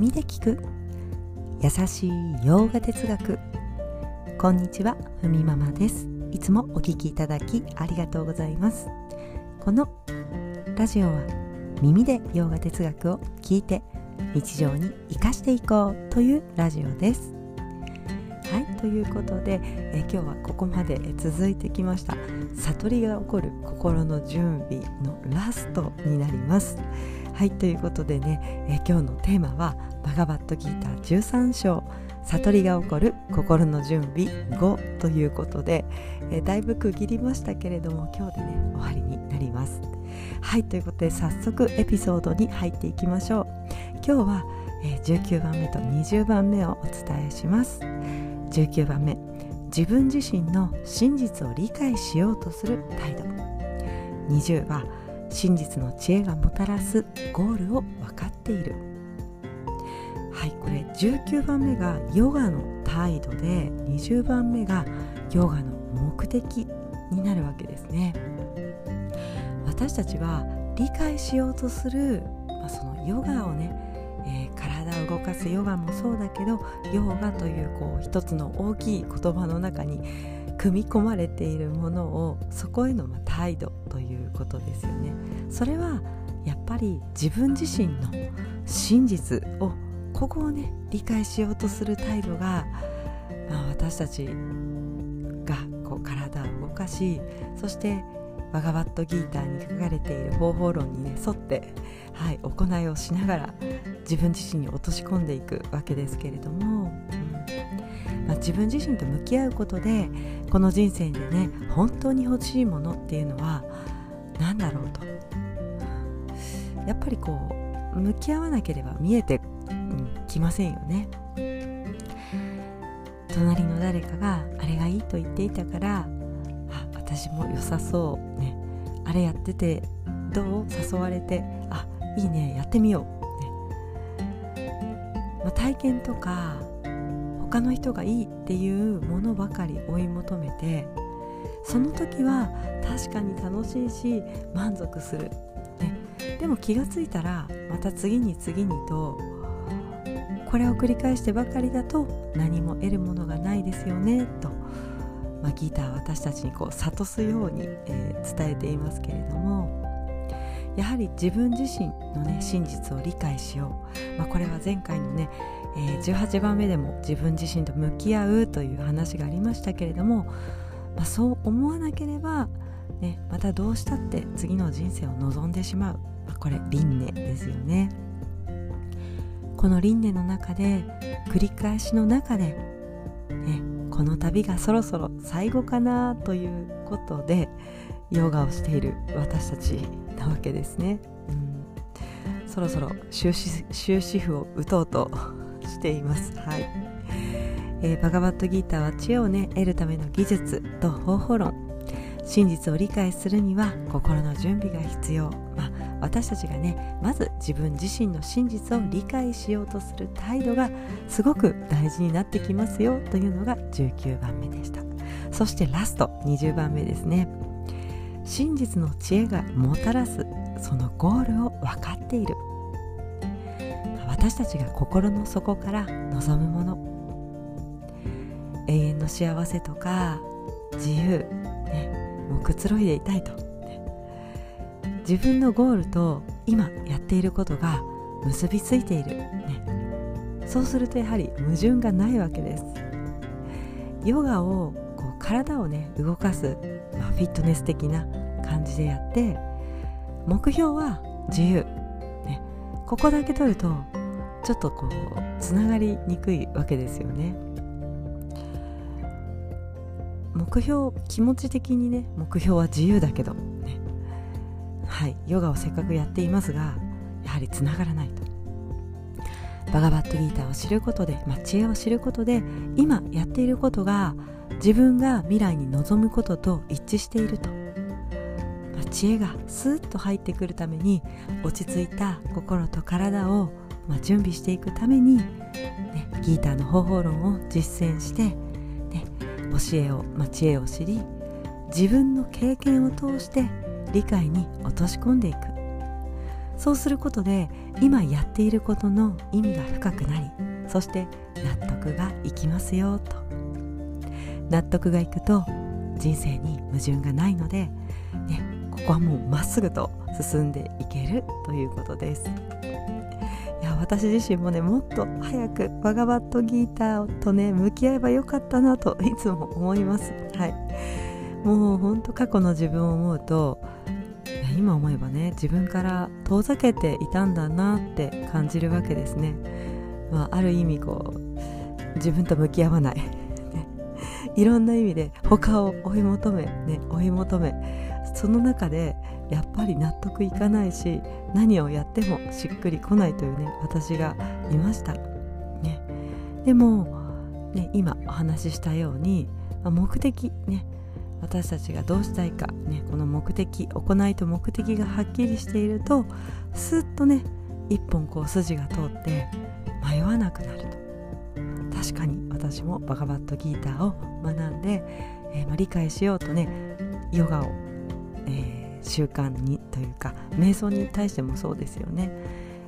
耳で聞く。優しい洋画哲学。こんにちはふみママです。いつもお聞きいただきありがとうございます。このラジオは耳で洋画哲学を聞いて日常に生かしていこうというラジオです。はいということでえ今日はここまで続いてきました。悟りが起こる心の準備のラストになります。はいということでねえ今日のテーマはバガバットギーター13章悟りが起こる心の準備5ということで、えだいぶ区切りましたけれども今日でね終わりになります。はいということで早速エピソードに入っていきましょう。今日は、え19番目と20番目をお伝えします。19番目自分自身の真実を理解しようとする態度。20は真実の知恵がもたらすゴールを分かっている。はいこれ19番目がヨガの態度で20番目がヨガの目的になるわけですね。私たちは理解しようとする、まあ、そのヨガをねえー、体を動かすヨガもそうだけどヨガというこう一つの大きい言葉の中に組み込まれているものをそこへのま態度ということですよね。それはやっぱり自分自身の真実をここをね理解しようとする態度が、まあ、私たちがこう体を動かしそしてバガバットギーターに書かれている方法論にね沿って、はい、行いをしながら自分自身に落とし込んでいくわけですけれども、まあ、自分自身と向き合うことでこの人生でね本当に欲しいものっていうのは何だろうと。やっぱりこう向き合わなければ見えてきませんよね。隣の誰かがあれがいいと言っていたからあ私も良さそうね。あれやっててどう誘われてあいいねやってみよう、ね。まあ、体験とか他の人がいいっていうものばかり追い求めてその時は確かに楽しいし満足する、ね、でも気がついたらまた次に次にとこれを繰り返してばかりだと何も得るものがないですよねと。まあ、ギター私たちにこう諭すように、えー、伝えていますけれども。やはり自分自身のね真実を理解しよう、まあ、これは前回のね、えー、18番目でも自分自身と向き合うという話がありましたけれども、まあ、そう思わなければ、ね、またどうしたって次の人生を望んでしまう、まあ、これ輪廻ですよね。この輪廻の中で繰り返しの中で、ね、この旅がそろそろ最後かなということでヨガをしている私たちなわけですね、うん、そろそろ終止符を打とうとしています。はい、えー、バガバットギーターは知恵をね得るための技術と方法論。真実を理解するには心の準備が必要、まあ、私たちがねまず自分自身の真実を理解しようとする態度がすごく大事になってきますよというのが19番目でした。そしてラスト20番目ですね。真実の知恵がもたらすそのゴールを分かっている。私たちが心の底から望むもの。永遠の幸せとか自由、ね、もうくつろいでいたいと。自分のゴールと今やっていることが結びついている、ね、そうするとやはり矛盾がないわけです。ヨガをこう体をね動かす、まあ、フィットネス的な感じでやって目標は自由、ね、ここだけ取るとちょっとこうつながりにくいわけですよね。目標気持ち的にね目標は自由だけどね。はい。ヨガをせっかくやっていますがやはりつながらないと。バガバットギーターを知ることで、まあ、知恵を知ることで今やっていることが自分が未来に望むことと一致していると、知恵がスーッと入ってくるために落ち着いた心と体を、まあ、準備していくために、ね、ギーターの方法論を実践して、ね、教えを、まあ、知恵を知り自分の経験を通して理解に落とし込んでいく。そうすることで今やっていることの意味が深くなりそして納得がいきますよと。納得がいくと人生に矛盾がないので、ね、こはもうまっすぐと進んでいけるということです。いや私自身もねもっと早くバガバットギーターとね向き合えばよかったなといつも思います。はい。もうほんと過去の自分を思うと今思えばね自分から遠ざけていたんだなって感じるわけですね、まあ、ある意味こう自分と向き合わない。いろんな意味で他を追い求め、ね、追い求めその中でやっぱり納得いかないし何をやってもしっくりこないというね私がいました、ね、でも、ね、今お話ししたように目的ね私たちがどうしたいか、ね、この目的行いと目的がはっきりしているとスッとね一本こう筋が通って迷わなくなると。確かに私もバガバットギーターを学んで、えー、ま、理解しようとねヨガを、えー、習慣にというか瞑想に対してもそうですよね。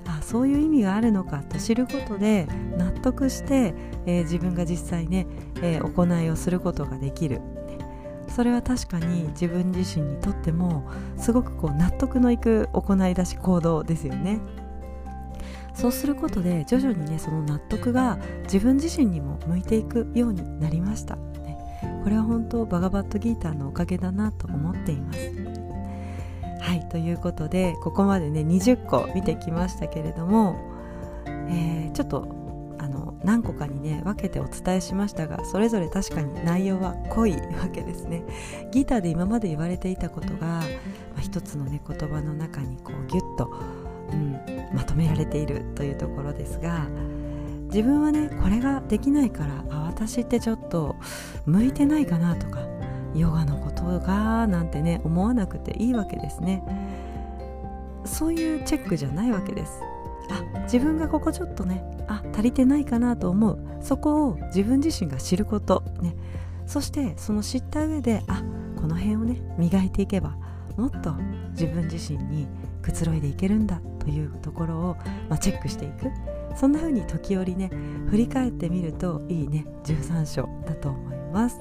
あそういう意味があるのか。と知ることで納得して、えー、自分が実際ね、え行いをすることができる。それは確かに自分自身にとってもすごくこう納得のいく行いだし行動ですよね。そうすることで徐々にねその納得が自分自身にも向いていくようになりました、ね、これは本当バガバットギーターのおかげだなと思っています。はいということでここまでね20個見てきましたけれども、えー、ちょっとあの何個かにね分けてお伝えしましたがそれぞれ確かに内容は濃いわけですね。ギターで今まで言われていたことが、まあ、一つのね言葉の中にこうギュッと、うん、まとめられているというところですが自分はねこれができないからあ私ってちょっと向いてないかなとかヨガのことがなんてね思わなくていいわけですね。そういうチェックじゃないわけです。あ自分がここちょっとねあ足りてないかなと思う。そこを自分自身が知ること。ね。そしてその知った上であこの辺をね磨いていけばもっと自分自身にくつろいでいけるんだというところを、まあ、チェックしていく。そんな風に時折ね振り返ってみるといいね。13章だと思います。